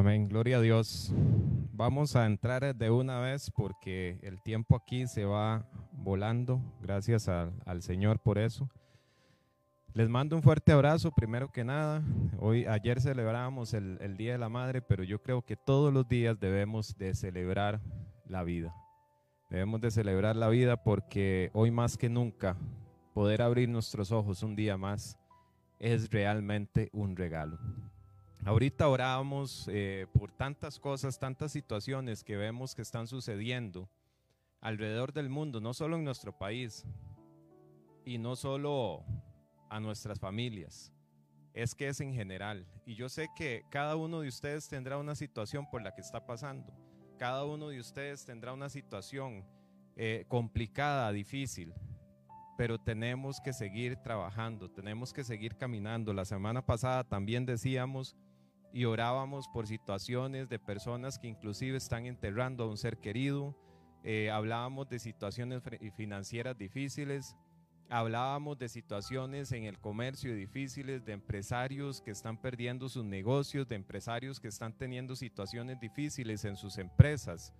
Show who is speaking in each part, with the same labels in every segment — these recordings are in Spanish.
Speaker 1: Amén, gloria a Dios. Vamos a entrar de una vez porque el tiempo aquí se va volando. Gracias al Señor por eso. Les mando un fuerte abrazo, primero que nada. Hoy, ayer celebrábamos el, el, Día de la Madre, pero yo creo que todos los días debemos de celebrar la vida. Debemos de celebrar la vida porque hoy más que nunca poder abrir nuestros ojos un día más es realmente un regalo. Ahorita orábamos eh, por tantas cosas, tantas situaciones que vemos que están sucediendo alrededor del mundo, no solo en nuestro país y no solo a nuestras familias, es que es en general. Y yo sé que cada uno de ustedes tendrá una situación por la que está pasando. Cada uno de ustedes tendrá una situación eh, complicada, difícil, pero tenemos que seguir trabajando, tenemos que seguir caminando. La semana pasada también decíamos y orábamos por situaciones de personas que inclusive están enterrando a un ser querido, eh, hablábamos de situaciones financieras difíciles, hablábamos de situaciones en el comercio difíciles, de empresarios que están perdiendo sus negocios, de empresarios que están teniendo situaciones difíciles en sus empresas.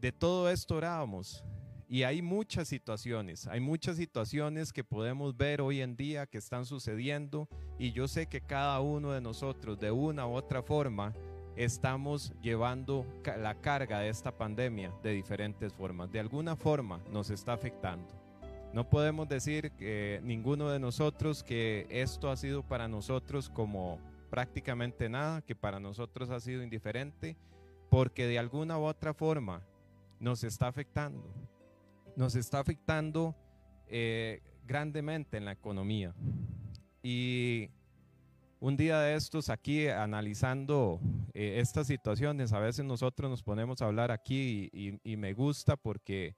Speaker 1: De todo esto orábamos y hay muchas situaciones, hay muchas situaciones que podemos ver hoy en día que están sucediendo y yo sé que cada uno de nosotros de una u otra forma estamos llevando la carga de esta pandemia de diferentes formas. De alguna forma nos está afectando. No podemos decir que ninguno de nosotros que esto ha sido para nosotros como prácticamente nada, que para nosotros ha sido indiferente, porque de alguna u otra forma nos está afectando nos está afectando eh, grandemente en la economía. Y un día de estos aquí analizando eh, estas situaciones, a veces nosotros nos ponemos a hablar aquí y, me gusta porque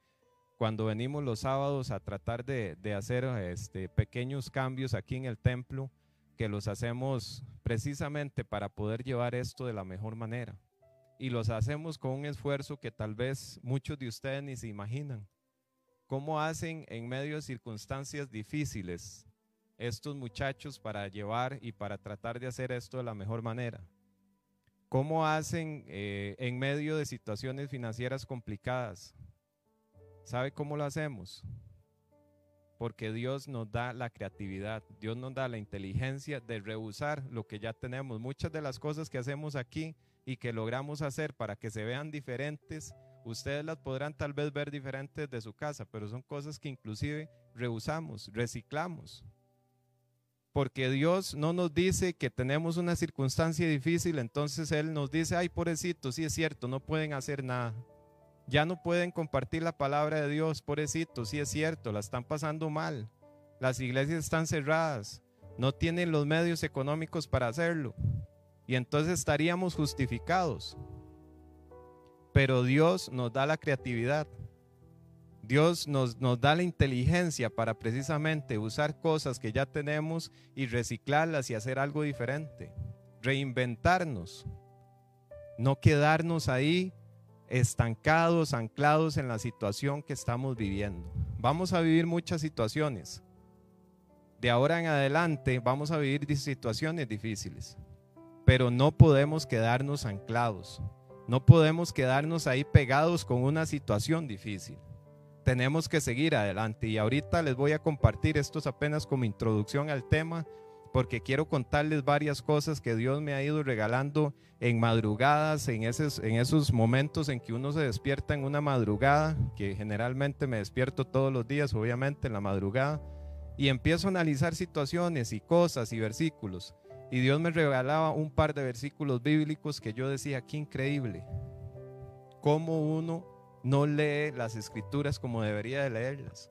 Speaker 1: cuando venimos los sábados a tratar de, hacer este, pequeños cambios aquí en el templo, que los hacemos precisamente para poder llevar esto de la mejor manera. Y los hacemos con un esfuerzo que tal vez muchos de ustedes ni se imaginan. ¿Cómo hacen en medio de circunstancias difíciles estos muchachos para llevar y para tratar de hacer esto de la mejor manera? ¿Cómo hacen eh, en medio de situaciones financieras complicadas? ¿Sabe cómo lo hacemos? Porque Dios nos da la creatividad, Dios nos da la inteligencia de rehusar lo que ya tenemos. Muchas de las cosas que hacemos aquí y que logramos hacer para que se vean diferentes Ustedes las podrán tal vez ver diferentes de su casa, pero son cosas que inclusive rehusamos, reciclamos. Porque Dios no nos dice que tenemos una circunstancia difícil, entonces Él nos dice, ay, pobrecito, sí es cierto, no pueden hacer nada. Ya no pueden compartir la palabra de Dios, pobrecito, sí es cierto, la están pasando mal. Las iglesias están cerradas, no tienen los medios económicos para hacerlo. Y entonces estaríamos justificados pero Dios nos da la creatividad. Dios nos, nos, da la inteligencia para precisamente usar cosas que ya tenemos y reciclarlas y hacer algo diferente. Reinventarnos. No quedarnos ahí estancados, anclados en la situación que estamos viviendo. Vamos a vivir muchas situaciones. De ahora en adelante vamos a vivir situaciones difíciles. Pero no podemos quedarnos anclados. No podemos quedarnos ahí pegados con una situación difícil. Tenemos que seguir adelante y ahorita les voy a compartir esto apenas como introducción al tema porque quiero contarles varias cosas que Dios me ha ido regalando en madrugadas, en esos, en esos momentos en que uno se despierta en una madrugada, que generalmente me despierto todos los días, obviamente en la madrugada, y empiezo a analizar situaciones y cosas y versículos. Y Dios me regalaba un par de versículos bíblicos que yo decía, qué increíble. Cómo uno no lee las escrituras como debería de leerlas.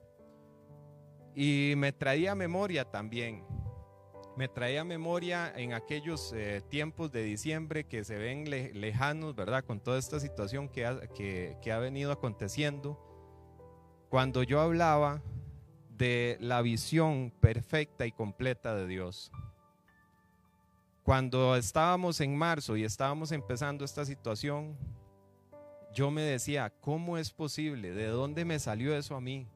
Speaker 1: Y me traía memoria también. Me traía memoria en aquellos eh, tiempos de diciembre que se ven lejanos, ¿verdad? Con toda esta situación que que ha venido aconteciendo. Cuando yo hablaba de la visión perfecta y completa de Dios. Cuando estábamos en marzo y estábamos empezando esta situación, yo me decía, ¿cómo es posible? ¿De dónde me salió eso a mí?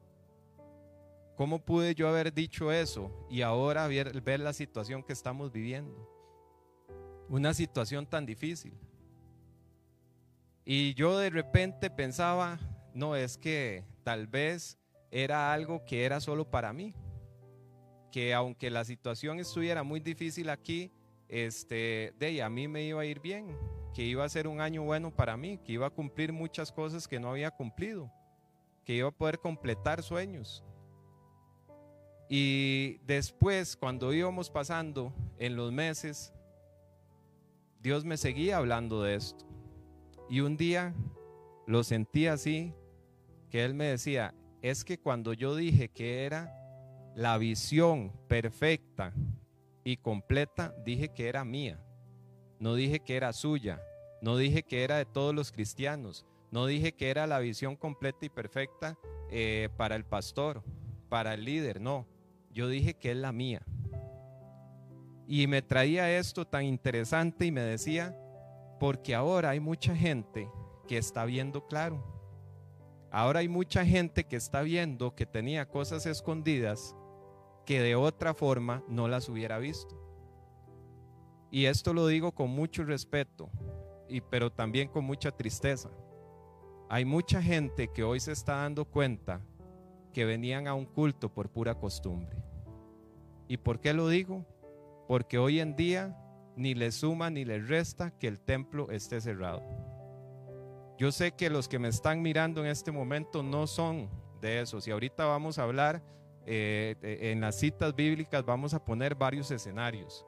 Speaker 1: ¿Cómo pude yo haber dicho eso y ahora ver, la situación que estamos viviendo? Una situación tan difícil. Y yo de repente pensaba, no, es que tal vez era algo que era solo para mí. Que aunque la situación estuviera muy difícil aquí, este, de a mí me iba a ir bien, que iba a ser un año bueno para mí, que iba a cumplir muchas cosas que no había cumplido, que iba a poder completar sueños. Y después, cuando íbamos pasando en los meses, Dios me seguía hablando de esto. Y un día lo sentí así, que Él me decía, es que cuando yo dije que era la visión perfecta y completa, dije que era mía. No dije que era suya. No dije que era de todos los cristianos. No dije que era la visión completa y perfecta eh, para el pastor, para el líder. No, yo dije que es la mía. Y me traía esto tan interesante y me decía, porque ahora hay mucha gente que está viendo claro. Ahora hay mucha gente que está viendo que tenía cosas escondidas que de otra forma no las hubiera visto. Y esto lo digo con mucho respeto, y, pero también con mucha tristeza. Hay mucha gente que hoy se está dando cuenta que venían a un culto por pura costumbre. ¿Y por qué lo digo? Porque hoy en día ni le suma ni le resta que el templo esté cerrado. Yo sé que los que me están mirando en este momento no son de esos y ahorita vamos a hablar eh, en las citas bíblicas, vamos a poner varios escenarios.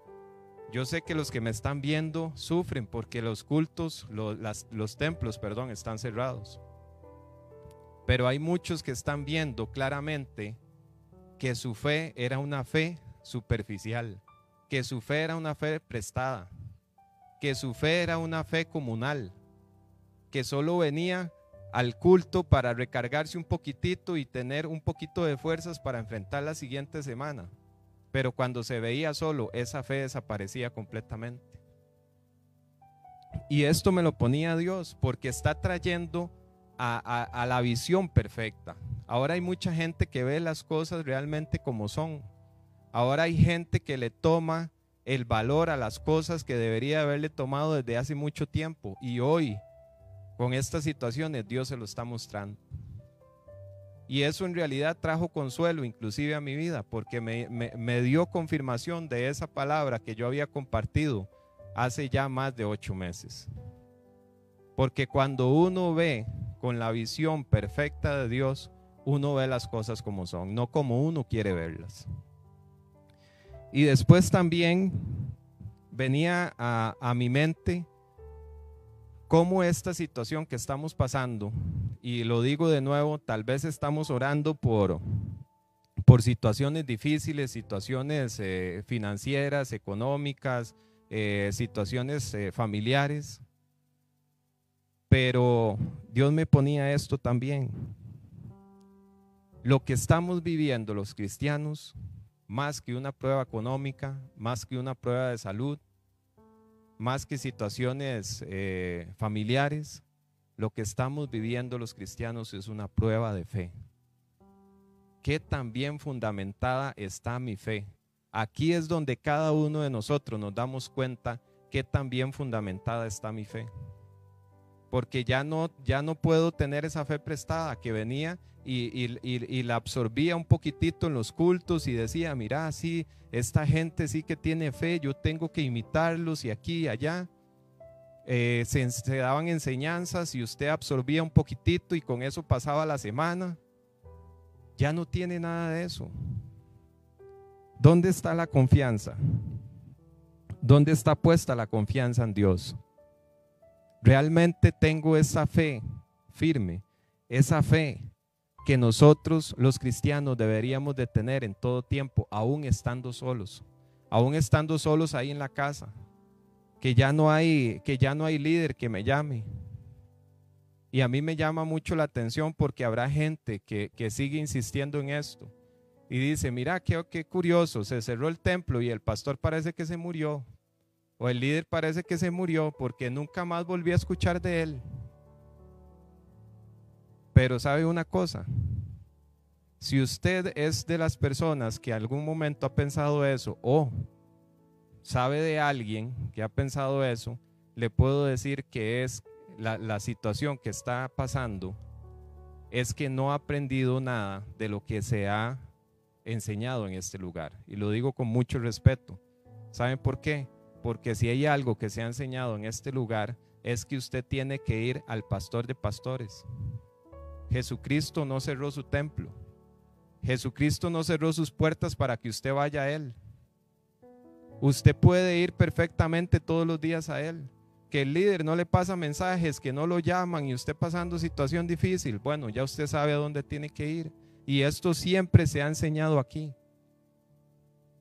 Speaker 1: Yo sé que los que me están viendo sufren porque los cultos, los, los templos, perdón, están cerrados. Pero hay muchos que están viendo claramente que su fe era una fe superficial, que su fe era una fe prestada, que su fe era una fe comunal, que solo venía al culto para recargarse un poquitito y tener un poquito de fuerzas para enfrentar la siguiente semana. Pero cuando se veía solo, esa fe desaparecía completamente. Y esto me lo ponía Dios porque está trayendo a, a, la visión perfecta. Ahora hay mucha gente que ve las cosas realmente como son. Ahora hay gente que le toma el valor a las cosas que debería haberle tomado desde hace mucho tiempo. Y hoy, con estas situaciones, Dios se lo está mostrando. Y eso en realidad trajo consuelo inclusive a mi vida, porque me, dio confirmación de esa palabra que yo había compartido hace ya más de ocho meses. Porque cuando uno ve con la visión perfecta de Dios, uno ve las cosas como son, no como uno quiere verlas. Y después también venía a, a mi mente cómo esta situación que estamos pasando, y lo digo de nuevo, tal vez estamos orando por, por situaciones difíciles, situaciones eh, financieras, económicas, eh, situaciones eh, familiares, pero Dios me ponía esto también. Lo que estamos viviendo los cristianos, más que una prueba económica, más que una prueba de salud, más que situaciones eh, familiares, lo que estamos viviendo los cristianos es una prueba de fe. ¿Qué tan bien fundamentada está mi fe? Aquí es donde cada uno de nosotros nos damos cuenta qué tan bien fundamentada está mi fe. Porque ya no, ya no puedo tener esa fe prestada que venía y, la absorbía un poquitito en los cultos y decía, mira, sí, esta gente sí que tiene fe, yo tengo que imitarlos y aquí y allá. Eh, se, se, daban enseñanzas y usted absorbía un poquitito y con eso pasaba la semana. Ya no tiene nada de eso. ¿Dónde está la confianza? ¿Dónde está puesta la confianza en Dios? Realmente tengo esa fe firme, esa fe que nosotros los cristianos deberíamos de tener en todo tiempo, aún estando solos, aún estando solos ahí en la casa, que ya no hay, que ya no hay líder que me llame. Y a mí me llama mucho la atención porque habrá gente que, sigue insistiendo en esto y dice, mira, qué, qué curioso, se cerró el templo y el pastor parece que se murió, o el líder parece que se murió porque nunca más volví a escuchar de él. Pero sabe una cosa, si usted es de las personas que algún momento ha pensado eso o sabe de alguien que ha pensado eso, le puedo decir que es la, situación que está pasando es que no ha aprendido nada de lo que se ha enseñado en este lugar. Y lo digo con mucho respeto. ¿Saben por qué? Porque si hay algo que se ha enseñado en este lugar es que usted tiene que ir al pastor de pastores. Jesucristo no cerró su templo. Jesucristo no cerró sus puertas para que usted vaya a Él. Usted puede ir perfectamente todos los días a Él. Que el líder no le pasa mensajes, que no lo llaman y usted pasando situación difícil. Bueno, ya usted sabe a dónde tiene que ir. Y esto siempre se ha enseñado aquí.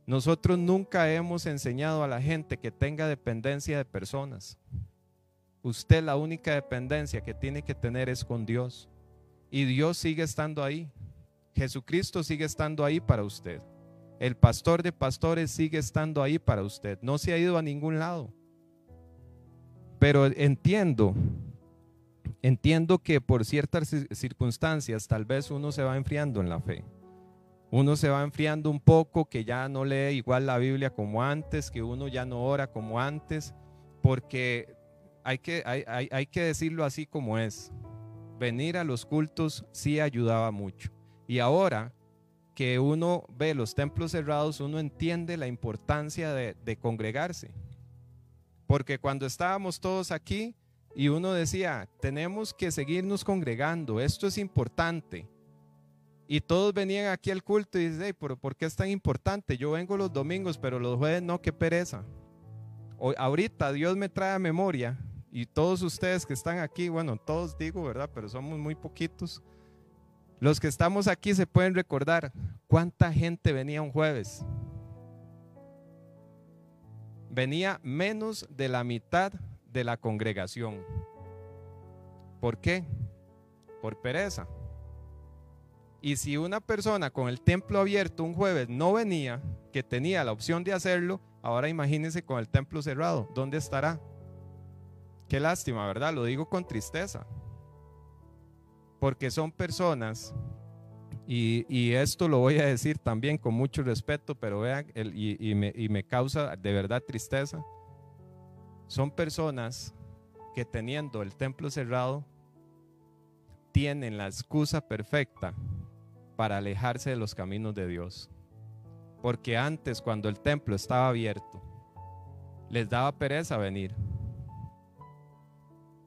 Speaker 1: Nosotros nunca hemos enseñado a la gente que tenga dependencia de personas. Usted la única dependencia que tiene que tener es con Dios. Y Dios sigue estando ahí. Jesucristo sigue estando ahí para usted. El pastor de pastores sigue estando ahí para usted. No se ha ido a ningún lado. Pero entiendo, entiendo que por ciertas circunstancias tal vez uno se va enfriando en la fe. Uno se va enfriando un poco, que ya no lee igual la Biblia como antes, que uno ya no ora como antes, porque hay que, hay, hay que decirlo así como es venir a los cultos sí ayudaba mucho. Y ahora que uno ve los templos cerrados, uno entiende la importancia de, congregarse. Porque cuando estábamos todos aquí y uno decía, tenemos que seguirnos congregando, esto es importante. Y todos venían aquí al culto y dicen, pero ¿por qué es tan importante? Yo vengo los domingos, pero los jueves no, qué pereza. Hoy, ahorita Dios me trae a memoria y todos ustedes que están aquí, bueno, todos digo, ¿verdad? Pero somos muy poquitos. Los que estamos aquí se pueden recordar cuánta gente venía un jueves. Venía menos de la mitad de la congregación. ¿Por qué? Por pereza. Y si una persona con el templo abierto un jueves no venía, que tenía la opción de hacerlo, ahora imagínense con el templo cerrado, ¿dónde estará? Qué lástima, ¿verdad? Lo digo con tristeza. Porque son personas, y, esto lo voy a decir también con mucho respeto, pero vean, y, me, y me causa de verdad tristeza. Son personas que teniendo el templo cerrado, tienen la excusa perfecta para alejarse de los caminos de Dios. Porque antes, cuando el templo estaba abierto, les daba pereza venir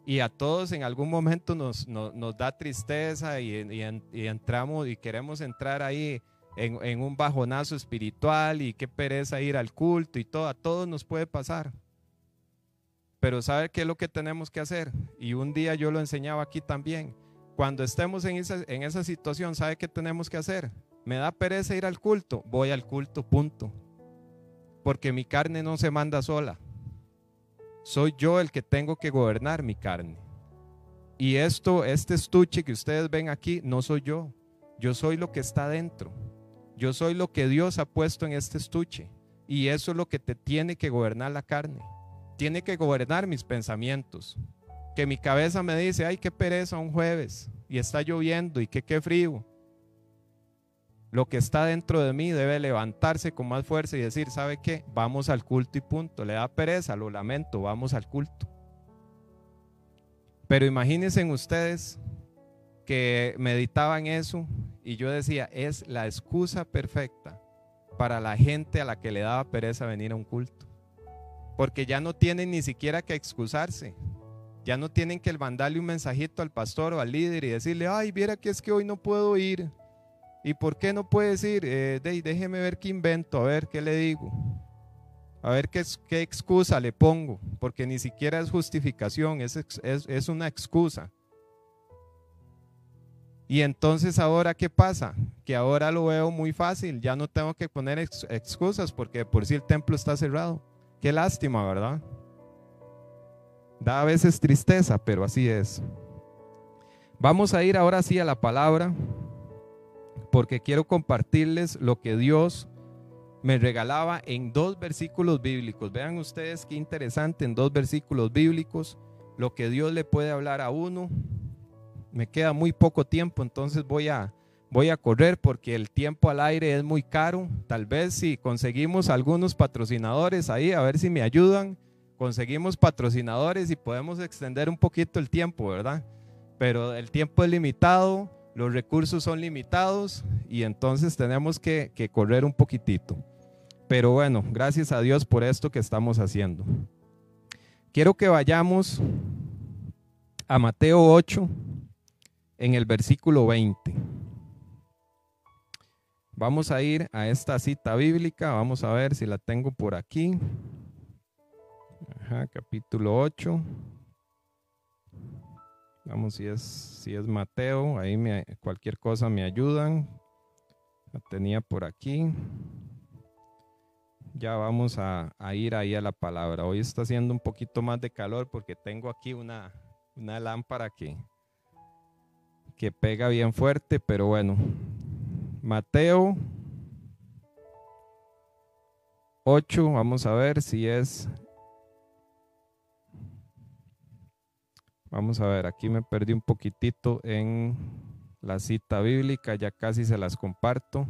Speaker 1: y a todos en algún momento nos, da tristeza y, entramos y queremos entrar ahí en, un bajonazo espiritual y qué pereza ir al culto y todo, a todos nos puede pasar. Pero ¿sabe qué es lo que tenemos que hacer? Y un día yo lo enseñaba aquí también. Cuando estemos en esa, en esa situación, ¿sabe qué tenemos que hacer? Me da pereza ir al culto, voy al culto, punto. Porque mi carne no se manda sola. Soy yo el que tengo que gobernar mi carne. Y esto, este estuche que ustedes ven aquí, no soy yo. Yo soy lo que está dentro. Yo soy lo que Dios ha puesto en este estuche. Y eso es lo que te tiene que gobernar la carne. Tiene que gobernar mis pensamientos. Que mi cabeza me dice, ay, qué pereza un jueves. Y está lloviendo y qué, qué frío. Lo que está dentro de mí debe levantarse con más fuerza y decir, ¿sabe qué? Vamos al culto y punto. Le da pereza, lo lamento, vamos al culto. Pero imagínense ustedes que meditaban eso y yo decía, es la excusa perfecta para la gente a la que le daba pereza venir a un culto. Porque ya no tienen ni siquiera que excusarse. Ya no tienen que mandarle un mensajito al pastor o al líder y decirle, ay, viera que es que hoy no puedo ir. ¿Y por qué no puede decir, eh, déjeme ver qué invento, a ver qué le digo? A ver qué, excusa le pongo, porque ni siquiera es justificación, es, es, una excusa. Y entonces ahora, ¿qué pasa? Que ahora lo veo muy fácil, ya no tengo que poner excusas porque por si el templo está cerrado. Qué lástima, ¿verdad? Da a veces tristeza, pero así es. Vamos a ir ahora sí a la palabra porque quiero compartirles lo que Dios me regalaba en dos versículos bíblicos. Vean ustedes qué interesante en dos versículos bíblicos lo que Dios le puede hablar a uno. Me queda muy poco tiempo, entonces voy a voy a correr porque el tiempo al aire es muy caro. Tal vez si conseguimos algunos patrocinadores ahí, a ver si me ayudan conseguimos patrocinadores y podemos extender un poquito el tiempo, ¿verdad? Pero el tiempo es limitado, los recursos son limitados y entonces tenemos que, correr un poquitito. Pero bueno, gracias a Dios por esto que estamos haciendo. Quiero que vayamos a Mateo 8 en el versículo 20. Vamos a ir a esta cita bíblica, vamos a ver si la tengo por aquí. Ajá, capítulo 8. Vamos si es si es Mateo, ahí me, cualquier cosa me ayudan. La tenía por aquí. Ya vamos a, ir ahí a la palabra. Hoy está haciendo un poquito más de calor porque tengo aquí una, una lámpara que, que pega bien fuerte, pero bueno, Mateo 8, vamos a ver si es... Vamos a ver, aquí me perdí un poquitito en la cita bíblica, ya casi se las comparto.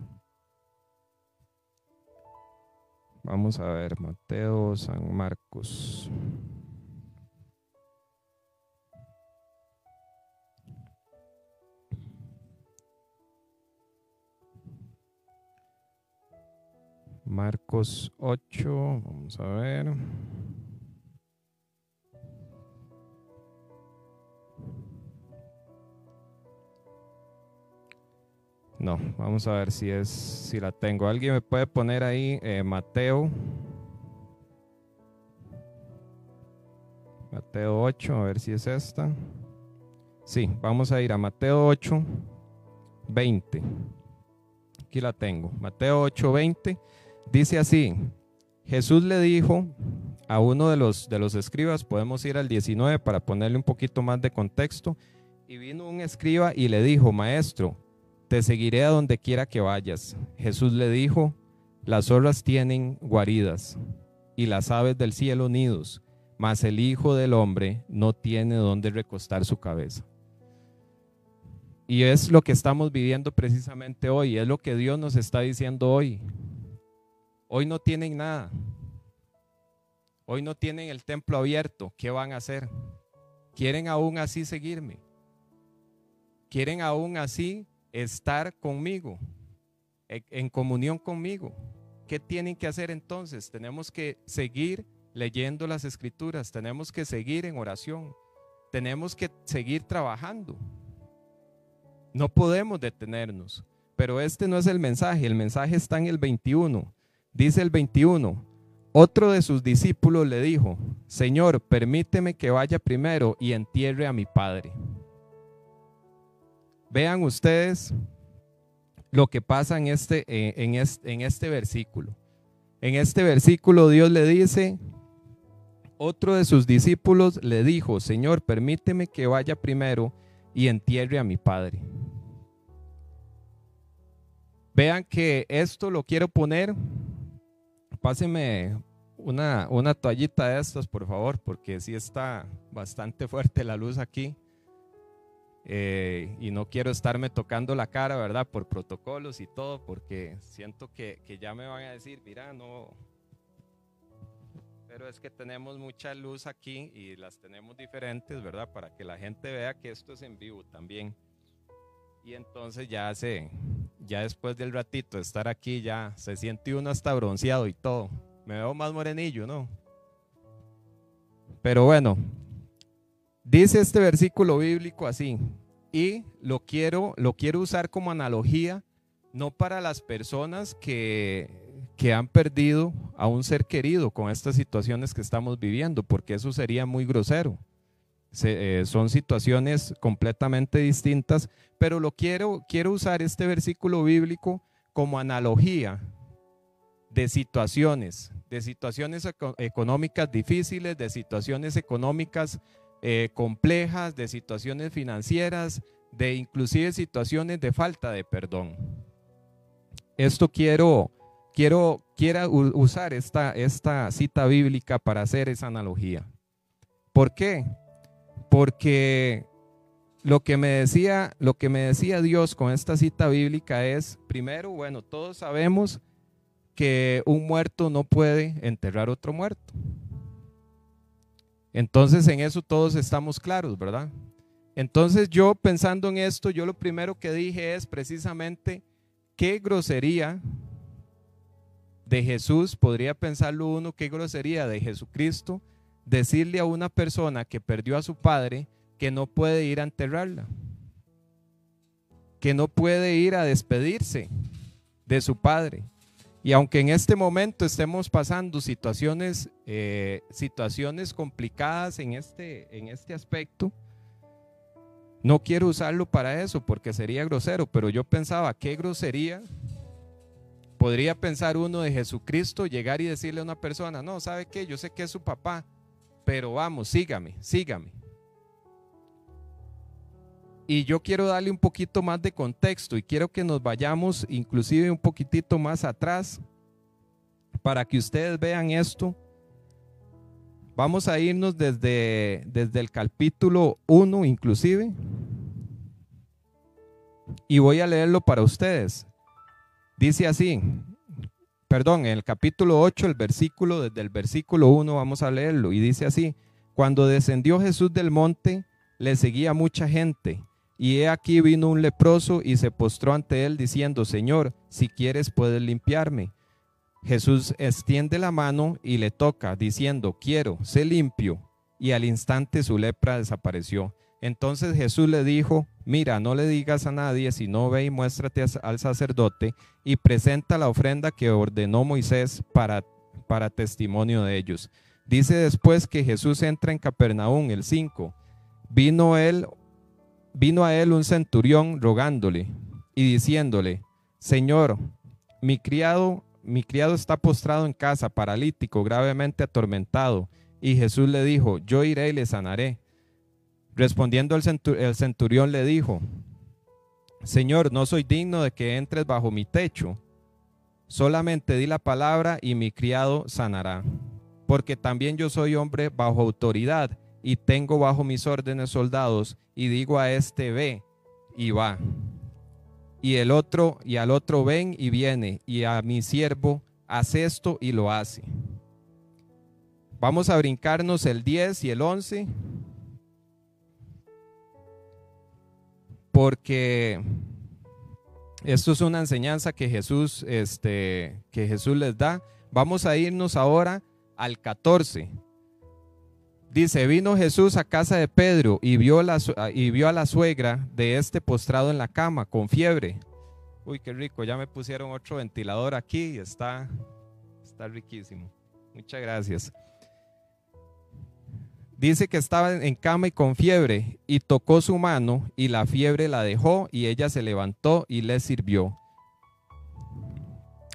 Speaker 1: Vamos a ver, Mateo, San Marcos. Marcos 8, vamos a ver. No, vamos a ver si es, si la tengo. ¿Alguien me puede poner ahí eh, Mateo? Mateo 8, a ver si es esta. Sí, vamos a ir a Mateo 8, 20. Aquí la tengo. Mateo 8, 20. Dice así, Jesús le dijo a uno de los, de los escribas, podemos ir al 19 para ponerle un poquito más de contexto, y vino un escriba y le dijo, maestro, te seguiré a donde quiera que vayas. Jesús le dijo, las zorras tienen guaridas y las aves del cielo nidos, mas el Hijo del Hombre no tiene donde recostar su cabeza. Y es lo que estamos viviendo precisamente hoy, es lo que Dios nos está diciendo hoy. Hoy no tienen nada. Hoy no tienen el templo abierto. ¿Qué van a hacer? ¿Quieren aún así seguirme? ¿Quieren aún así estar conmigo? E, en comunión conmigo. ¿Qué tienen que hacer entonces? Tenemos que seguir leyendo las escrituras. Tenemos que seguir en oración. Tenemos que seguir trabajando. No podemos detenernos. Pero este no es el mensaje. El mensaje está en el 21. Dice el 21, otro de sus discípulos le dijo, Señor, permíteme que vaya primero y entierre a mi padre. Vean ustedes lo que pasa en este, en este, en este versículo. En este versículo Dios le dice, otro de sus discípulos le dijo, Señor, permíteme que vaya primero y entierre a mi padre. Vean que esto lo quiero poner páseme una, una toallita de estas, por favor, porque sí está bastante fuerte la luz aquí. Eh, y no quiero estarme tocando la cara, ¿verdad? Por protocolos y todo, porque siento que, que ya me van a decir, mira, no. Pero es que tenemos mucha luz aquí y las tenemos diferentes, ¿verdad? Para que la gente vea que esto es en vivo también. Y entonces ya se, ya después del ratito de estar aquí, ya se siente uno hasta bronceado y todo. Me veo más morenillo, ¿no? Pero bueno, dice este versículo bíblico así, y lo quiero, lo quiero usar como analogía, no para las personas que, que han perdido a un ser querido con estas situaciones que estamos viviendo, porque eso sería muy grosero. Eh, son situaciones completamente distintas, pero lo quiero, quiero usar este versículo bíblico como analogía de situaciones, de situaciones económicas difíciles, de situaciones económicas eh, complejas, de situaciones financieras, de inclusive situaciones de falta de perdón. Esto quiero, quiero, quiero usar esta, esta cita bíblica para hacer esa analogía. ¿Por qué? Porque lo que me decía, lo que me decía Dios con esta cita bíblica es, primero, bueno, todos sabemos que un muerto no puede enterrar otro muerto. Entonces en eso todos estamos claros, ¿verdad? Entonces yo pensando en esto, yo lo primero que dije es precisamente qué grosería de Jesús, podría pensarlo uno, qué grosería de Jesucristo decirle a una persona que perdió a su padre que no puede ir a enterrarla, que no puede ir a despedirse de su padre. Y aunque en este momento estemos pasando situaciones, eh, situaciones complicadas en este, en este aspecto, no quiero usarlo para eso porque sería grosero, pero yo pensaba, qué grosería podría pensar uno de Jesucristo llegar y decirle a una persona, no, ¿sabe qué? Yo sé que es su papá, pero vamos, sígame, sígame. Y yo quiero darle un poquito más de contexto y quiero que nos vayamos inclusive un poquitito más atrás para que ustedes vean esto. Vamos a irnos desde, desde el capítulo 1 inclusive. Y voy a leerlo para ustedes. Dice así, perdón, en el capítulo 8, el versículo, desde el versículo 1 vamos a leerlo. Y dice así, cuando descendió Jesús del monte, le seguía mucha gente y he aquí vino un leproso y se postró ante él diciendo, Señor, si quieres puedes limpiarme. Jesús extiende la mano y le toca, diciendo, quiero, sé limpio. Y al instante su lepra desapareció. Entonces Jesús le dijo, mira, no le digas a nadie, sino ve y muéstrate al sacerdote y presenta la ofrenda que ordenó Moisés para, para testimonio de ellos. Dice después que Jesús entra en Capernaum, el 5. Vino él vino a él un centurión rogándole y diciéndole, Señor, mi criado, mi criado está postrado en casa, paralítico, gravemente atormentado. Y Jesús le dijo, yo iré y le sanaré. Respondiendo el, centurión le dijo, Señor, no soy digno de que entres bajo mi techo. Solamente di la palabra y mi criado sanará. Porque también yo soy hombre bajo autoridad y tengo bajo mis órdenes soldados y digo a este ve y va. Y el otro y al otro ven y viene y a mi siervo hace esto y lo hace. Vamos a brincarnos el 10 y el 11 porque esto es una enseñanza que Jesús este que Jesús les da. Vamos a irnos ahora al 14 Dice, vino Jesús a casa de Pedro y vio, a la suegra de este postrado en la cama con fiebre. Uy, qué rico, ya me pusieron otro ventilador aquí está, está riquísimo. Muchas gracias. Dice que estaba en cama y con fiebre y tocó su mano y la fiebre la dejó y ella se levantó y le sirvió.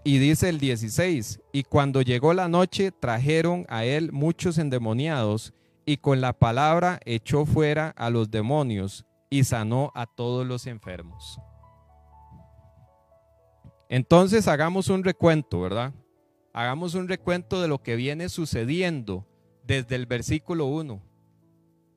Speaker 1: Y dice el 16, y cuando llegó la noche trajeron a él muchos endemoniados y con la palabra echó fuera a los demonios y sanó a todos los enfermos. Entonces hagamos un recuento, ¿verdad? Hagamos un recuento de lo que viene sucediendo desde el versículo 1.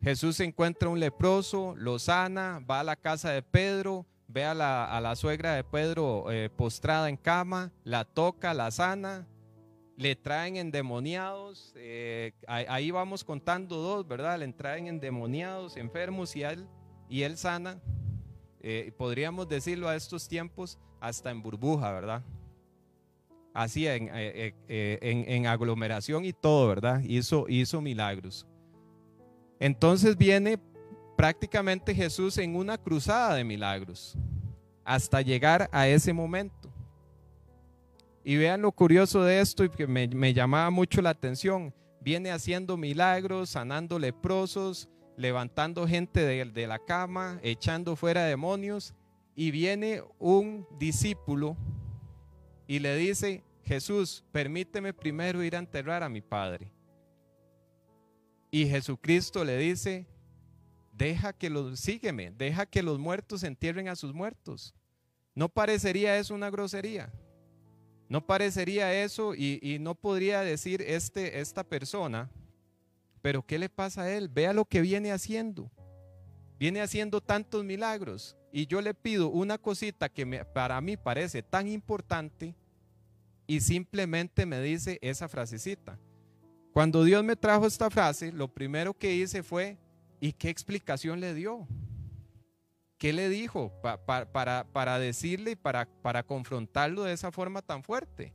Speaker 1: Jesús encuentra un leproso, lo sana, va a la casa de Pedro, ve a la, suegra de Pedro eh, postrada en cama, la toca, la sana, le traen endemoniados, eh, ahí vamos contando dos, ¿verdad? Le traen endemoniados, enfermos y él, y él sana. Eh, podríamos decirlo a estos tiempos hasta en burbuja, ¿verdad? Así en, eh, en, aglomeración y todo, ¿verdad? Hizo, hizo milagros. Entonces viene prácticamente Jesús en una cruzada de milagros hasta llegar a ese momento. Y vean lo curioso de esto y que me, llamaba mucho la atención. Viene haciendo milagros, sanando leprosos, levantando gente de, la cama, echando fuera demonios. Y viene un discípulo y le dice, Jesús, permíteme primero ir a enterrar a mi padre. Y Jesucristo le dice, deja que los, sígueme, deja que los muertos entierren a sus muertos. ¿No parecería eso una grosería? No parecería eso y, no podría decir este, esta persona, pero ¿qué le pasa a él? Vea lo que viene haciendo. Viene haciendo tantos milagros y yo le pido una cosita que para mí parece tan importante y simplemente me dice esa frasecita. Cuando Dios me trajo esta frase, lo primero que hice fue, ¿y qué explicación le dio? ¿Qué le dijo para, para, decirle y para, para confrontarlo de esa forma tan fuerte?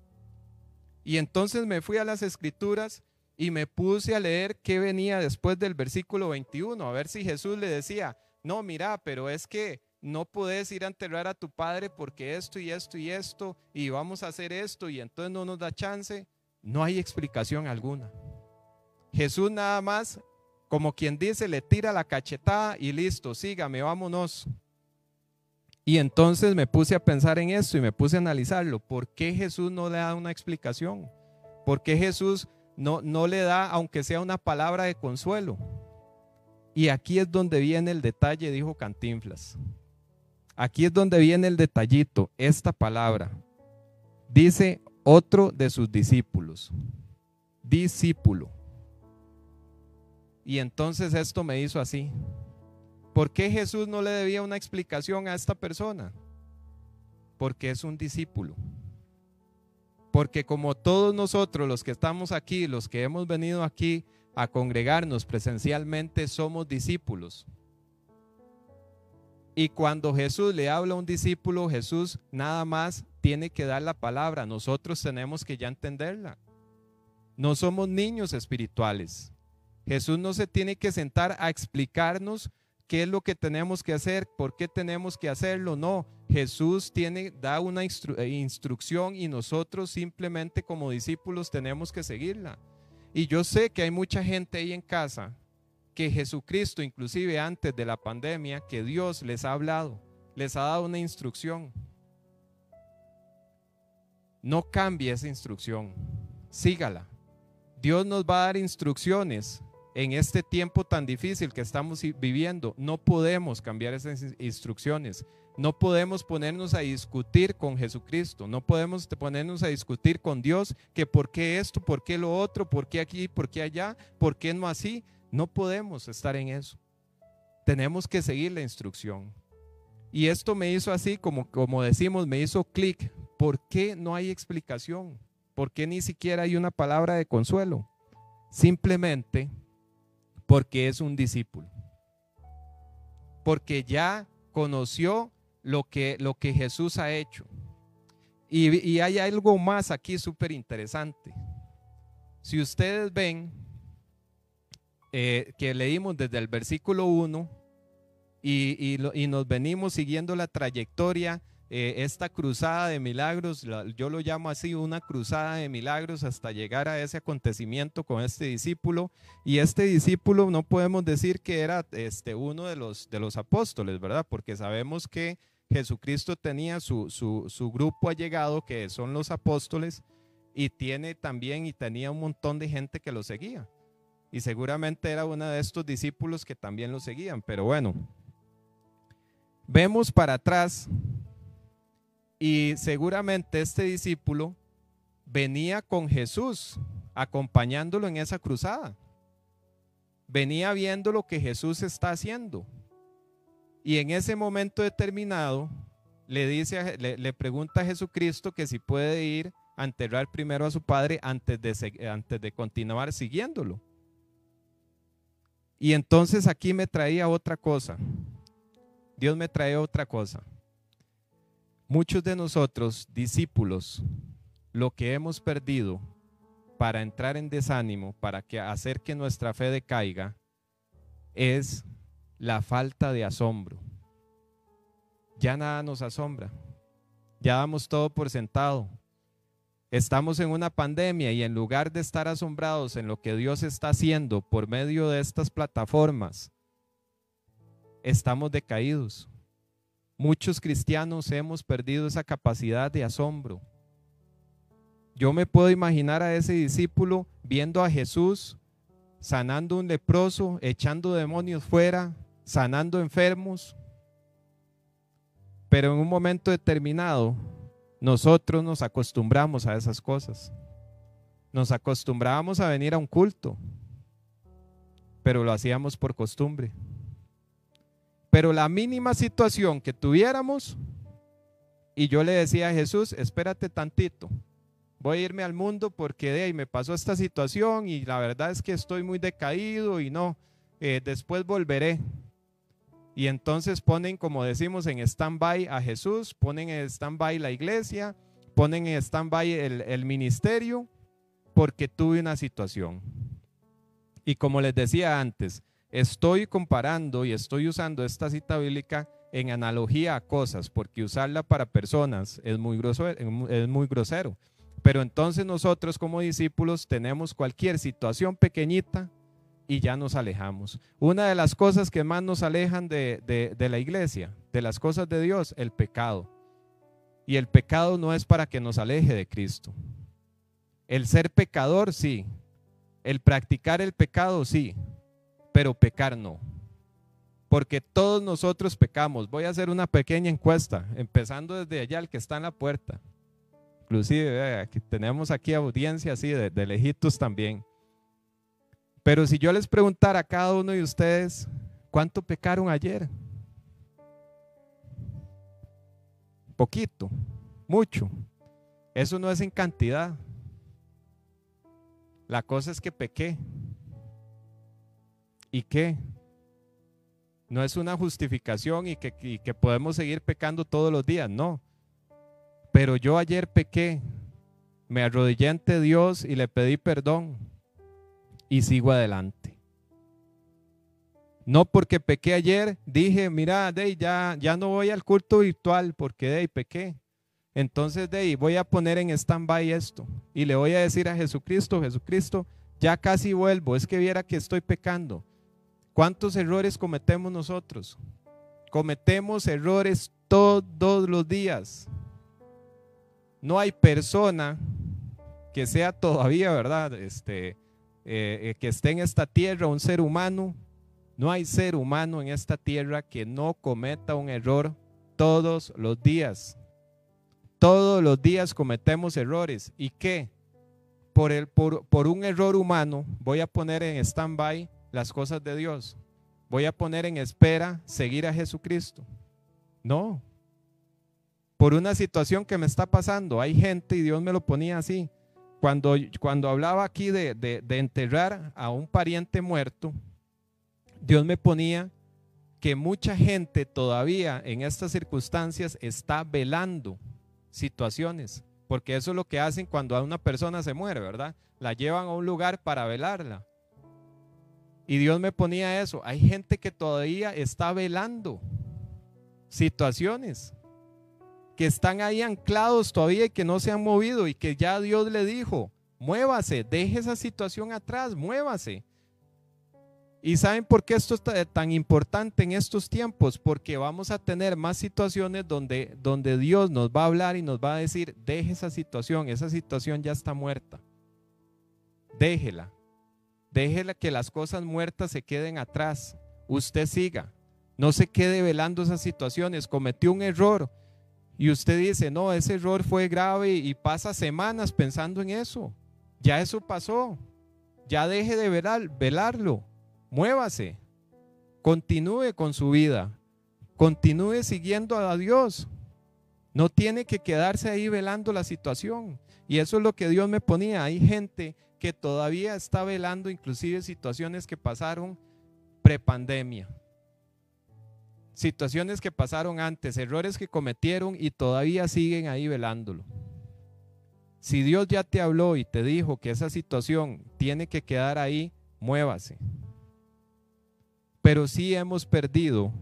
Speaker 1: Y entonces me fui a las escrituras y me puse a leer qué venía después del versículo 21, a ver si Jesús le decía, no, mira, pero es que no puedes ir a enterrar a tu padre porque esto y esto y esto, y vamos a hacer esto, y entonces no nos da chance. No hay explicación alguna. Jesús nada más, como quien dice, le tira la cachetada y listo, sígame, vámonos. Y entonces me puse a pensar en esto y me puse a analizarlo. ¿Por qué Jesús no le da una explicación? ¿Por qué Jesús no, no le da, aunque sea una palabra de consuelo? Y aquí es donde viene el detalle, dijo Cantinflas. Aquí es donde viene el detallito, esta palabra. Dice otro de sus discípulos, discípulo. Y entonces esto me hizo así. ¿Por qué Jesús no le debía una explicación a esta persona? Porque es un discípulo. Porque como todos nosotros los que estamos aquí, los que hemos venido aquí a congregarnos presencialmente, somos discípulos. Y cuando Jesús le habla a un discípulo, Jesús nada más tiene que dar la palabra. Nosotros tenemos que ya entenderla. No somos niños espirituales. Jesús no se tiene que sentar a explicarnos qué es lo que tenemos que hacer, por qué tenemos que hacerlo. No, Jesús tiene, da una eh, instrucción y nosotros simplemente como discípulos tenemos que seguirla. Y yo sé que hay mucha gente ahí en casa que Jesucristo, inclusive antes de la pandemia, que Dios les ha hablado, les ha dado una instrucción. No cambie esa instrucción, sígala. Dios nos va a dar instrucciones en este tiempo tan difícil que estamos viviendo. No podemos cambiar esas instrucciones. No podemos ponernos a discutir con Jesucristo. No podemos ponernos a discutir con Dios que por qué esto, por qué lo otro, por qué aquí, por qué allá, por qué no así. No podemos estar en eso. Tenemos que seguir la instrucción. Y esto me hizo así, como, como decimos, me hizo clic. ¿Por qué no hay explicación? ¿Por qué ni siquiera hay una palabra de consuelo? Simplemente porque es un discípulo. Porque ya conoció lo que, lo que Jesús ha hecho. Y, y hay algo más aquí súper interesante. Si ustedes ven, eh, que leímos desde el versículo 1 y, nos venimos siguiendo la trayectoria, eh, esta cruzada de milagros, yo lo llamo así, una cruzada de milagros hasta llegar a ese acontecimiento con este discípulo. Y este discípulo no podemos decir que era este, uno de los, de los apóstoles, ¿verdad? Porque sabemos que Jesucristo tenía su, su, su grupo allegado, que son los apóstoles, y tiene también y tenía un montón de gente que lo seguía. Y seguramente era uno de estos discípulos que también lo seguían. Pero bueno, vemos para atrás y seguramente este discípulo venía con Jesús, acompañándolo en esa cruzada. Venía viendo lo que Jesús está haciendo. Y en ese momento determinado le dice, le, pregunta a Jesucristo que si puede ir a enterrar primero a su padre antes de, antes de continuar siguiéndolo. Y entonces aquí me traía otra cosa. Dios me trae otra cosa. Muchos de nosotros, discípulos, lo que hemos perdido para entrar en desánimo, para que hacer que nuestra fe decaiga, es la falta de asombro. Ya nada nos asombra. Ya damos todo por sentado. Estamos en una pandemia y en lugar de estar asombrados en lo que Dios está haciendo por medio de estas plataformas, estamos decaídos. Muchos cristianos hemos perdido esa capacidad de asombro. Yo me puedo imaginar a ese discípulo viendo a Jesús sanando un leproso, echando demonios fuera, sanando enfermos. Pero en un momento determinado nosotros nos acostumbramos a esas cosas. Nos acostumbrábamos a venir a un culto, pero lo hacíamos por costumbre. Pero la mínima situación que tuviéramos, y yo le decía a Jesús, espérate tantito, voy a irme al mundo porque de ahí me pasó esta situación y la verdad es que estoy muy decaído y no, eh, después volveré. Y entonces ponen, como decimos, en stand-by a Jesús, ponen en stand-by la iglesia, ponen en stand-by el, el ministerio porque tuve una situación. Y como les decía antes, estoy comparando y estoy usando esta cita bíblica en analogía a cosas, porque usarla para personas es muy grosero. Es muy grosero. Pero entonces nosotros como discípulos tenemos cualquier situación pequeñita y ya nos alejamos. Una de las cosas que más nos alejan de, de, la iglesia, de las cosas de Dios, el pecado. Y el pecado no es para que nos aleje de Cristo. El ser pecador, sí. El practicar el pecado, sí. Pero pecar no porque todos nosotros pecamos. Voy a hacer una pequeña encuesta, empezando desde allá, el que está en la puerta. Inclusive, aquí, tenemos aquí audiencia así de, de lejitos también. Pero si yo les preguntara a cada uno de ustedes, ¿cuánto pecaron ayer? Poquito, mucho. Eso no es en cantidad. La cosa es que pequé. ¿Y qué? No es una justificación y que, que podemos seguir pecando todos los días, no. Pero yo ayer pequé, me arrodillé ante Dios y le pedí perdón y sigo adelante. No porque pequé ayer, dije, mira, Dey, ya, ya no voy al culto virtual porque Dey, pequé. Entonces, Dey, voy a poner en stand-by esto y le voy a decir a Jesucristo, Jesucristo, ya casi vuelvo, es que viera que estoy pecando. ¿Cuántos errores cometemos nosotros? Cometemos errores todos los días. No hay persona que sea todavía, ¿verdad? Este, eh, eh, que esté en esta tierra, un ser humano. No hay ser humano en esta tierra que no cometa un error todos los días. Todos los días cometemos errores. ¿Y qué? Por, el, por, por un error humano voy a poner en stand-by las cosas de Dios. Voy a poner en espera seguir a Jesucristo. No. Por una situación que me está pasando. Hay gente, y Dios me lo ponía así. Cuando, cuando hablaba aquí de, de enterrar a un pariente muerto, Dios me ponía que mucha gente todavía en estas circunstancias está velando situaciones, porque eso es lo que hacen cuando a una persona se muere, ¿verdad? La llevan a un lugar para velarla. Y Dios me ponía eso. Hay gente que todavía está velando situaciones que están ahí anclados todavía y que no se han movido y que ya Dios le dijo, muévase, deje esa situación atrás, muévase. ¿Y saben por qué esto es tan importante en estos tiempos? Porque vamos a tener más situaciones donde, donde Dios nos va a hablar y nos va a decir, deje esa situación, esa situación ya está muerta. Déjela. Déjela que las cosas muertas se queden atrás. Usted siga. No se quede velando esas situaciones. Cometió un error y usted dice, no, ese error fue grave y pasa semanas pensando en eso. Ya eso pasó. Ya deje de velar, velarlo. Muévase. Continúe con su vida. Continúe siguiendo a Dios. No tiene que quedarse ahí velando la situación. Y eso es lo que Dios me ponía. Hay gente que todavía está velando inclusive situaciones que pasaron prepandemia. Situaciones que pasaron antes, errores que cometieron y todavía siguen ahí velándolo. Si Dios ya te habló y te dijo que esa situación tiene que quedar ahí, muévase. Pero sí hemos perdido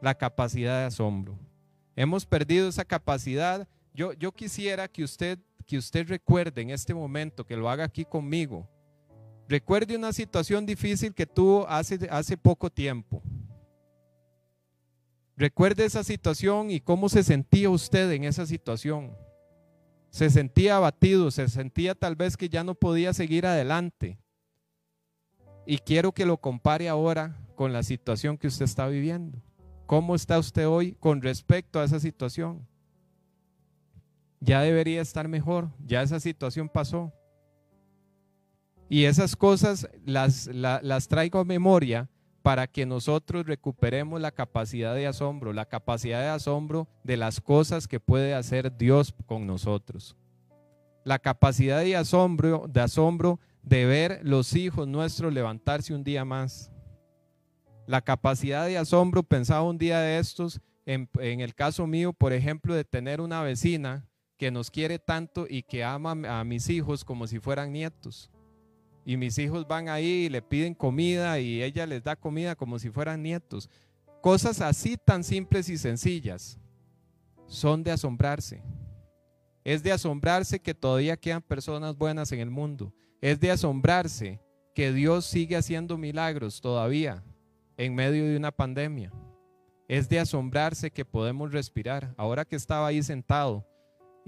Speaker 1: la capacidad de asombro. Hemos perdido esa capacidad. Yo, yo quisiera que usted que usted recuerde en este momento, que lo haga aquí conmigo. Recuerde una situación difícil que tuvo hace, hace poco tiempo. Recuerde esa situación y cómo se sentía usted en esa situación. Se sentía abatido, se sentía tal vez que ya no podía seguir adelante. Y quiero que lo compare ahora con la situación que usted está viviendo. ¿Cómo está usted hoy con respecto a esa situación? Ya debería estar mejor, ya esa situación pasó. Y esas cosas las, las, traigo a memoria para que nosotros recuperemos la capacidad de asombro, la capacidad de asombro de las cosas que puede hacer Dios con nosotros. La capacidad de asombro, de asombro de ver los hijos nuestros levantarse un día más. La capacidad de asombro, pensaba un día de estos, en, en, el caso mío, por ejemplo, de tener una vecina que nos quiere tanto y que ama a mis hijos como si fueran nietos. Y mis hijos van ahí y le piden comida y ella les da comida como si fueran nietos. Cosas así tan simples y sencillas son de asombrarse. Es de asombrarse que todavía quedan personas buenas en el mundo. Es de asombrarse que Dios sigue haciendo milagros todavía en medio de una pandemia. Es de asombrarse que podemos respirar. Ahora que estaba ahí sentado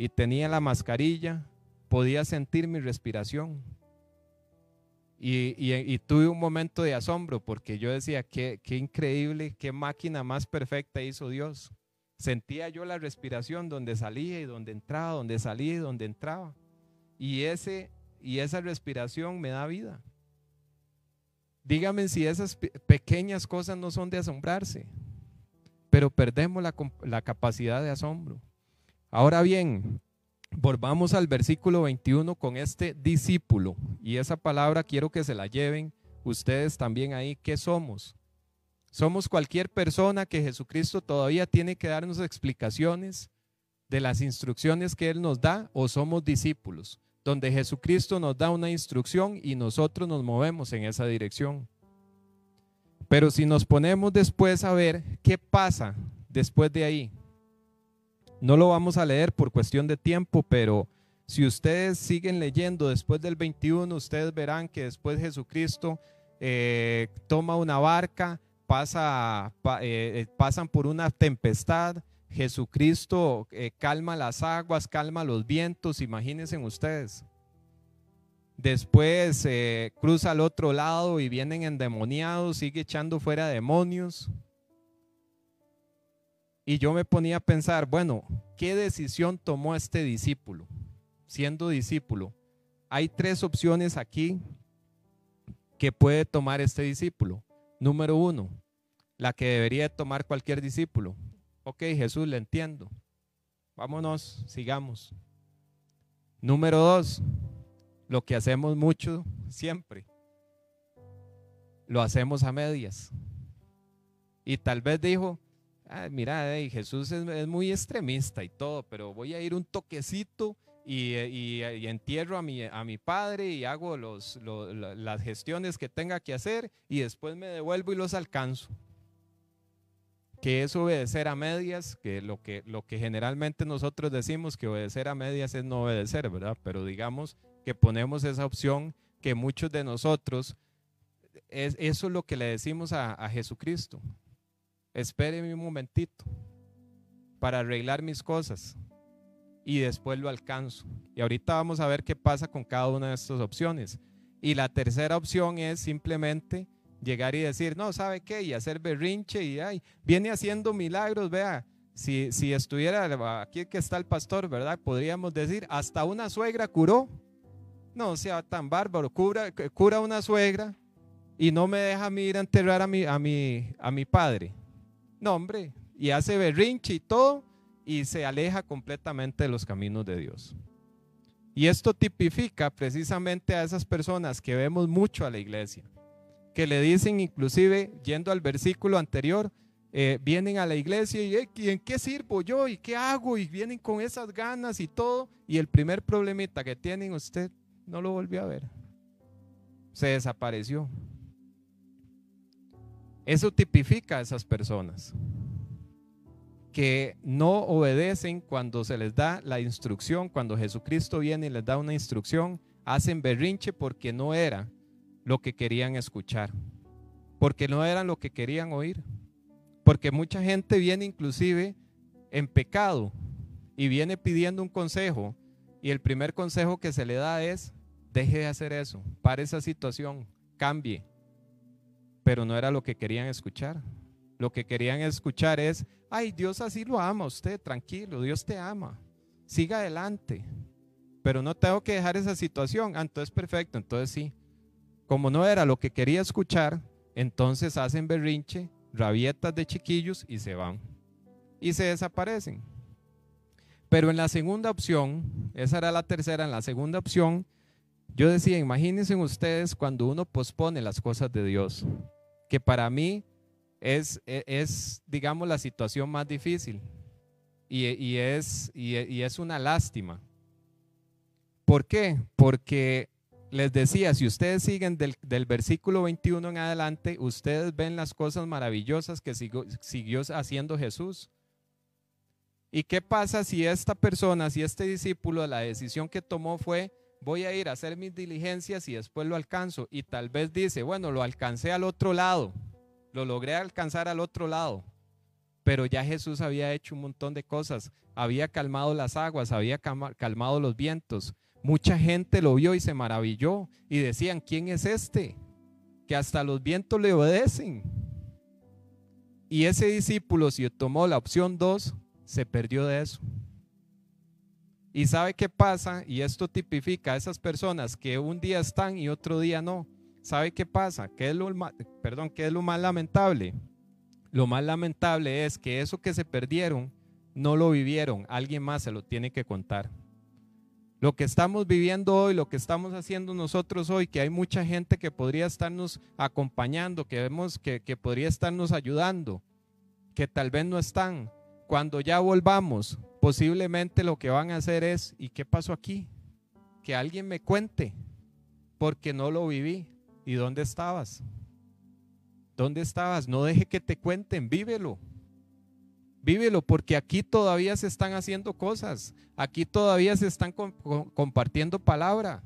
Speaker 1: y tenía la mascarilla, podía sentir mi respiración. Y, tuve un momento de asombro porque yo decía, qué, increíble, qué máquina más perfecta hizo Dios. Sentía yo la respiración donde salía y donde entraba, donde salía y donde entraba. Y, ese, y esa respiración me da vida. Dígame si esas pequeñas cosas no son de asombrarse, pero perdemos la capacidad de asombro. Ahora bien, volvamos al versículo 21 con este discípulo. Y esa palabra quiero que se la lleven ustedes también ahí. ¿Qué somos? Somos cualquier persona que Jesucristo todavía tiene que darnos explicaciones de las instrucciones que Él nos da o somos discípulos, donde Jesucristo nos da una instrucción y nosotros nos movemos en esa dirección. Pero si nos ponemos después a ver qué pasa después de ahí, no lo vamos a leer por cuestión de tiempo, pero si ustedes siguen leyendo después del 21, ustedes verán que después Jesucristo eh, toma una barca, pasa, eh, eh, pasan por una tempestad, Jesucristo calma las aguas, calma los vientos, imagínense ustedes. Después cruza al otro lado y vienen endemoniados, sigue echando fuera demonios. Y yo me ponía a pensar, bueno, ¿qué decisión tomó este discípulo? Siendo discípulo, hay tres opciones aquí que puede tomar este discípulo. Número uno, la que debería tomar cualquier discípulo. Ok, Jesús, le entiendo. Vámonos, sigamos. Número dos, lo que hacemos mucho siempre. Lo hacemos a medias. Y tal vez dijo, ah, mira, Jesús es, muy extremista y todo, pero voy a ir un toquecito y, entierro a mi, a mi padre y hago los, las gestiones que tenga que hacer y después me devuelvo y los alcanzo. Que es obedecer a medias, que lo que, lo que generalmente nosotros decimos que obedecer a medias es no obedecer, ¿verdad? Pero digamos que ponemos esa opción que muchos de nosotros, es, eso es lo que le decimos a, a Jesucristo espéreme un momentito para arreglar mis cosas y después lo alcanzo. Y ahorita vamos a ver qué pasa con cada una de estas opciones. Y la tercera opción es simplemente llegar y decir, no, ¿sabe qué? Y hacer berrinche y ay, viene haciendo milagros, vea. Si, si estuviera aquí que está el pastor, ¿verdad? Podríamos decir, hasta una suegra curó. No sea tan bárbaro, cura, cura una suegra y no me deja a ir a enterrar a mi, a mi, a mi padre. No, hombre, y hace berrinche y todo y se aleja completamente de los caminos de Dios. Y esto tipifica precisamente a esas personas que vemos mucho a la iglesia, que le dicen inclusive, yendo al versículo anterior, eh, vienen a la iglesia y, ¿y en qué sirvo yo? ¿Y qué hago? Y vienen con esas ganas y todo. Y el primer problemita que tienen usted no lo volvió a ver. Se desapareció. Eso tipifica a esas personas que no obedecen cuando se les da la instrucción, cuando Jesucristo viene y les da una instrucción, hacen berrinche porque no era lo que querían escuchar, porque no era lo que querían oír, porque mucha gente viene inclusive en pecado y viene pidiendo un consejo y el primer consejo que se le da es, deje de hacer eso, para esa situación, cambie, pero no era lo que querían escuchar. Lo que querían escuchar es, ay, Dios así lo ama usted, tranquilo, Dios te ama, siga adelante, pero no tengo que dejar esa situación, ah, entonces perfecto, entonces sí. Como no era lo que quería escuchar, entonces hacen berrinche, rabietas de chiquillos y se van. Y se desaparecen. Pero en la segunda opción, esa era la tercera, en la segunda opción, yo decía, imagínense ustedes cuando uno pospone las cosas de Dios, que para mí es, e, es digamos, la situación más difícil y, es, y, es una lástima. ¿Por qué? Porque les decía, si ustedes siguen del, versículo 21 en adelante, ustedes ven las cosas maravillosas que siguió haciendo Jesús. ¿Y qué pasa si esta persona, si este discípulo, la decisión que tomó fue, voy a ir a hacer mis diligencias y después lo alcanzo? Y tal vez dice, bueno, lo alcancé al otro lado, lo logré alcanzar al otro lado. Pero ya Jesús había hecho un montón de cosas. Había calmado las aguas, había calmado los vientos. Mucha gente lo vio y se maravilló y decían, ¿quién es este? Que hasta los vientos le obedecen. Y ese discípulo, si tomó la opción 2, se perdió de eso. ¿Y sabe qué pasa? Y esto tipifica a esas personas que un día están y otro día no. ¿Sabe qué pasa? ¿Qué es lo, perdón, ¿qué es lo más lamentable? Lo más lamentable es que eso que se perdieron no lo vivieron, alguien más se lo tiene que contar. Lo que estamos viviendo hoy, lo que estamos haciendo nosotros hoy, que hay mucha gente que podría estarnos acompañando, que vemos que, que podría estarnos ayudando, que tal vez no están. Cuando ya volvamos, posiblemente lo que van a hacer es, ¿y qué pasó aquí? Que alguien me cuente, porque no lo viví. ¿Y dónde estabas? ¿Dónde estabas? No deje que te cuenten, vívelo. Vívelo porque aquí todavía se están haciendo cosas. Aquí todavía se están compartiendo palabra.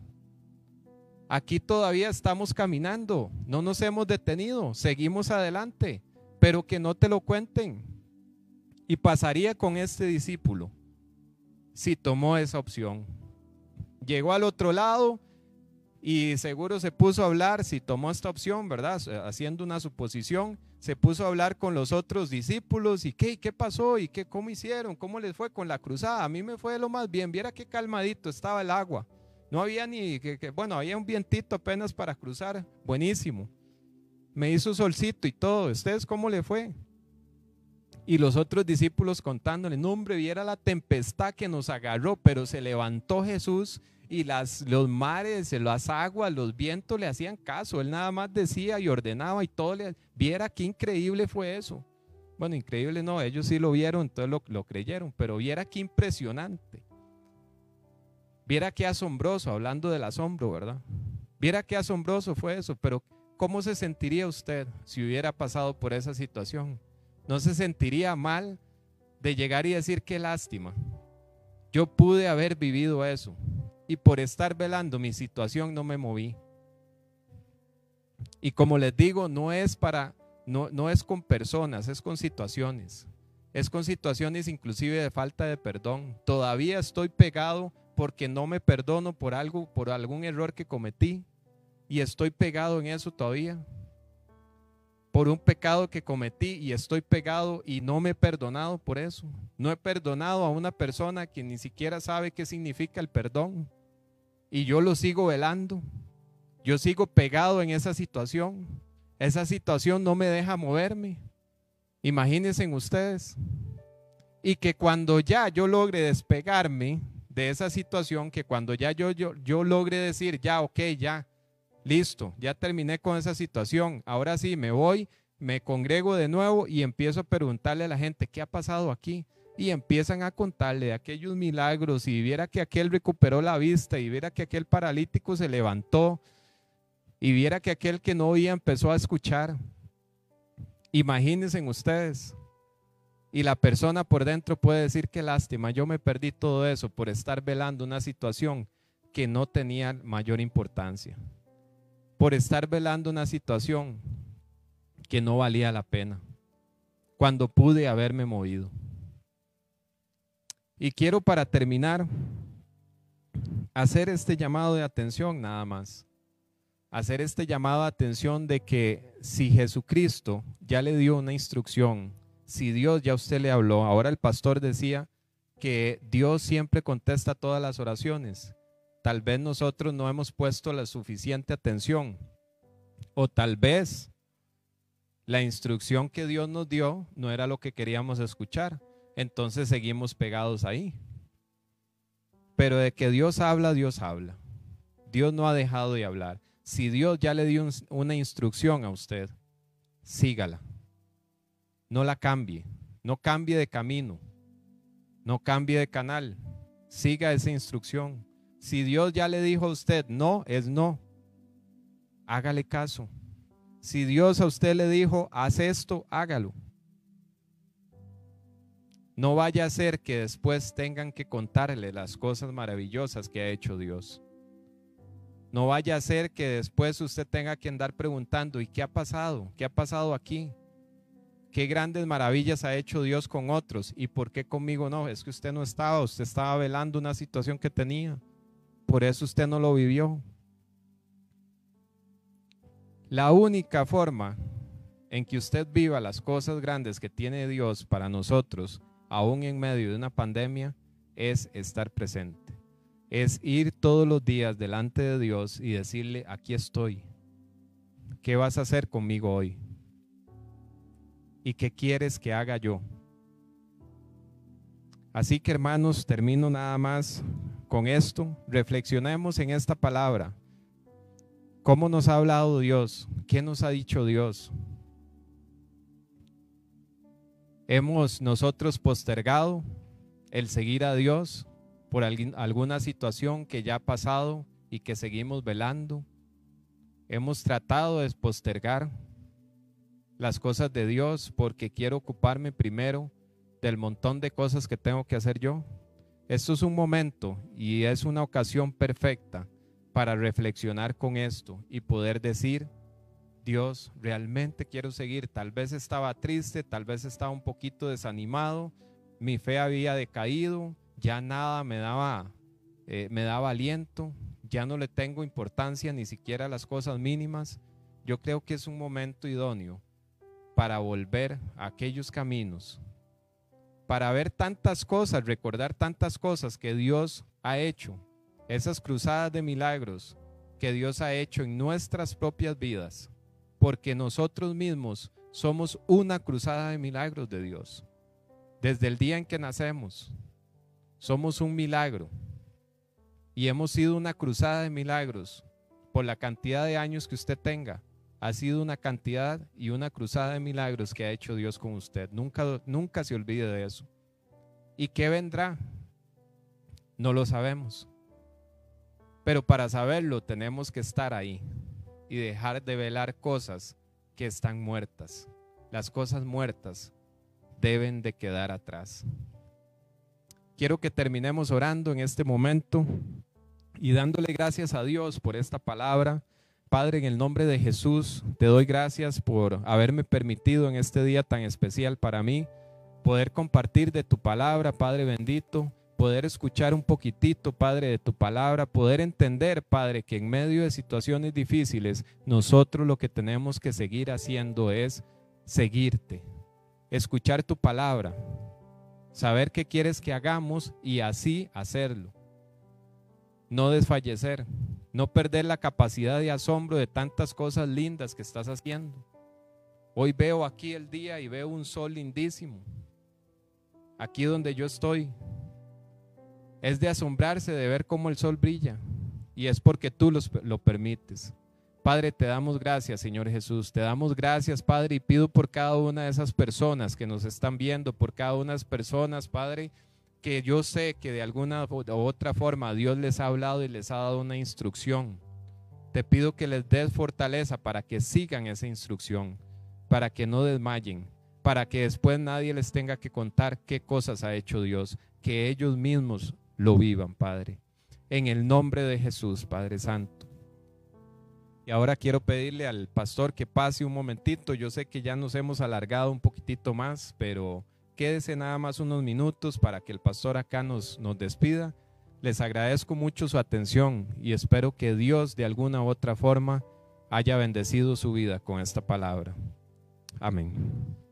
Speaker 1: Aquí todavía estamos caminando. No nos hemos detenido. Seguimos adelante. Pero que no te lo cuenten. Y pasaría con este discípulo si tomó esa opción. Llegó al otro lado y seguro se puso a hablar, si tomó esta opción, ¿verdad? Haciendo una suposición, se puso a hablar con los otros discípulos y qué, qué pasó y qué, cómo hicieron, cómo les fue con la cruzada. A mí me fue lo más bien, viera qué calmadito estaba el agua. No había ni, que, bueno, había un vientito apenas para cruzar, buenísimo. Me hizo solcito y todo. ¿Ustedes cómo le fue? Y los otros discípulos contándole, no hombre, viera la tempestad que nos agarró, pero se levantó Jesús y las, los mares, las aguas, los vientos le hacían caso. Él nada más decía y ordenaba y todo. Viera qué increíble fue eso. Bueno, increíble no, ellos sí lo vieron, entonces lo, lo creyeron, pero viera qué impresionante. Viera qué asombroso, hablando del asombro, ¿verdad? Viera qué asombroso fue eso, pero ¿cómo se sentiría usted si hubiera pasado por esa situación? ¿No se sentiría mal de llegar y decir qué lástima? Yo pude haber vivido eso y por estar velando mi situación no me moví. Y como les digo, no es para, no, no es con personas, es con situaciones. Es con situaciones inclusive de falta de perdón. Todavía estoy pegado porque no me perdono por algo, por algún error que cometí. Y estoy pegado en eso todavía. Por un pecado que cometí y estoy pegado y no me he perdonado por eso. No he perdonado a una persona que ni siquiera sabe qué significa el perdón y yo lo sigo velando. Yo sigo pegado en esa situación. Esa situación no me deja moverme. Imagínense ustedes. Y que cuando ya yo logre despegarme de esa situación, que cuando ya yo, yo, yo logre decir, ya, ok, ya, listo, ya terminé con esa situación, ahora sí, me voy, me congrego de nuevo y empiezo a preguntarle a la gente, ¿qué ha pasado aquí? y empiezan a contarle de aquellos milagros y viera que aquel recuperó la vista y viera que aquel paralítico se levantó y viera que aquel que no oía empezó a escuchar. Imagínense ustedes. Y la persona por dentro puede decir que lástima, yo me perdí todo eso por estar velando una situación que no tenía mayor importancia. Por estar velando una situación que no valía la pena. Cuando pude haberme movido. Y quiero para terminar hacer este llamado de atención nada más. Hacer este llamado de atención de que si Jesucristo ya le dio una instrucción, si Dios ya usted le habló, ahora el pastor decía que Dios siempre contesta todas las oraciones. Tal vez nosotros no hemos puesto la suficiente atención o tal vez la instrucción que Dios nos dio no era lo que queríamos escuchar entonces seguimos pegados ahí. Pero de que Dios habla, Dios habla. Dios no ha dejado de hablar. Si Dios ya le dio una instrucción a usted, sígala. No la cambie. No cambie de camino. No cambie de canal. Siga esa instrucción. Si Dios ya le dijo a usted no, es no. Hágale caso. Si Dios a usted le dijo, haz esto, hágalo. No vaya a ser que después tengan que contarle las cosas maravillosas que ha hecho Dios. No vaya a ser que después usted tenga que andar preguntando, ¿y qué ha pasado? ¿Qué ha pasado aquí? ¿Qué grandes maravillas ha hecho Dios con otros? ¿Y por qué conmigo no? Es que usted no estaba, usted estaba velando una situación que tenía. Por eso usted no lo vivió. La única forma en que usted viva las cosas grandes que tiene Dios para nosotros aún en medio de una pandemia, es estar presente. Es ir todos los días delante de Dios y decirle, aquí estoy. ¿Qué vas a hacer conmigo hoy? ¿Y qué quieres que haga yo? Así que hermanos, termino nada más con esto. Reflexionemos en esta palabra. ¿Cómo nos ha hablado Dios? ¿Qué nos ha dicho Dios? Hemos nosotros postergado el seguir a Dios por alguna situación que ya ha pasado y que seguimos velando. Hemos tratado de postergar las cosas de Dios porque quiero ocuparme primero del montón de cosas que tengo que hacer yo. Esto es un momento y es una ocasión perfecta para reflexionar con esto y poder decir, Dios, realmente quiero seguir. Tal vez estaba triste, tal vez estaba un poquito desanimado, mi fe había decaído, ya nada me daba, eh, me daba aliento, ya no le tengo importancia ni siquiera a las cosas mínimas. Yo creo que es un momento idóneo para volver a aquellos caminos, para ver tantas cosas, recordar tantas cosas que Dios ha hecho, esas cruzadas de milagros que Dios ha hecho en nuestras propias vidas porque nosotros mismos somos una cruzada de milagros de Dios. Desde el día en que nacemos, somos un milagro y hemos sido una cruzada de milagros por la cantidad de años que usted tenga. Ha sido una cantidad y una cruzada de milagros que ha hecho Dios con usted. Nunca, nunca se olvide de eso. ¿Y qué vendrá? No lo sabemos. Pero para saberlo tenemos que estar ahí y dejar de velar cosas que están muertas. Las cosas muertas deben de quedar atrás. Quiero que terminemos orando en este momento y dándole gracias a Dios por esta palabra. Padre, en el nombre de Jesús, te doy gracias por haberme permitido en este día tan especial para mí poder compartir de tu palabra, Padre bendito poder escuchar un poquitito, Padre, de tu palabra, poder entender, Padre, que en medio de situaciones difíciles, nosotros lo que tenemos que seguir haciendo es seguirte, escuchar tu palabra, saber qué quieres que hagamos y así hacerlo. No desfallecer, no perder la capacidad de asombro de tantas cosas lindas que estás haciendo. Hoy veo aquí el día y veo un sol lindísimo. Aquí donde yo estoy, es de asombrarse de ver cómo el sol brilla y es porque tú lo permites. Padre, te damos gracias, Señor Jesús. Te damos gracias, Padre, y pido por cada una de esas personas que nos están viendo, por cada una de esas personas, Padre, que yo sé que de alguna u otra forma Dios les ha hablado y les ha dado una instrucción. Te pido que les des fortaleza para que sigan esa instrucción, para que no desmayen, para que después nadie les tenga que contar qué cosas ha hecho Dios, que ellos mismos lo vivan, Padre. En el nombre de Jesús, Padre Santo. Y ahora quiero pedirle al pastor que pase un momentito. Yo sé que ya nos hemos alargado un poquitito más, pero quédese nada más unos minutos para que el pastor acá nos, nos despida. Les agradezco mucho su atención y espero que Dios de alguna otra forma haya bendecido su vida con esta palabra. Amén.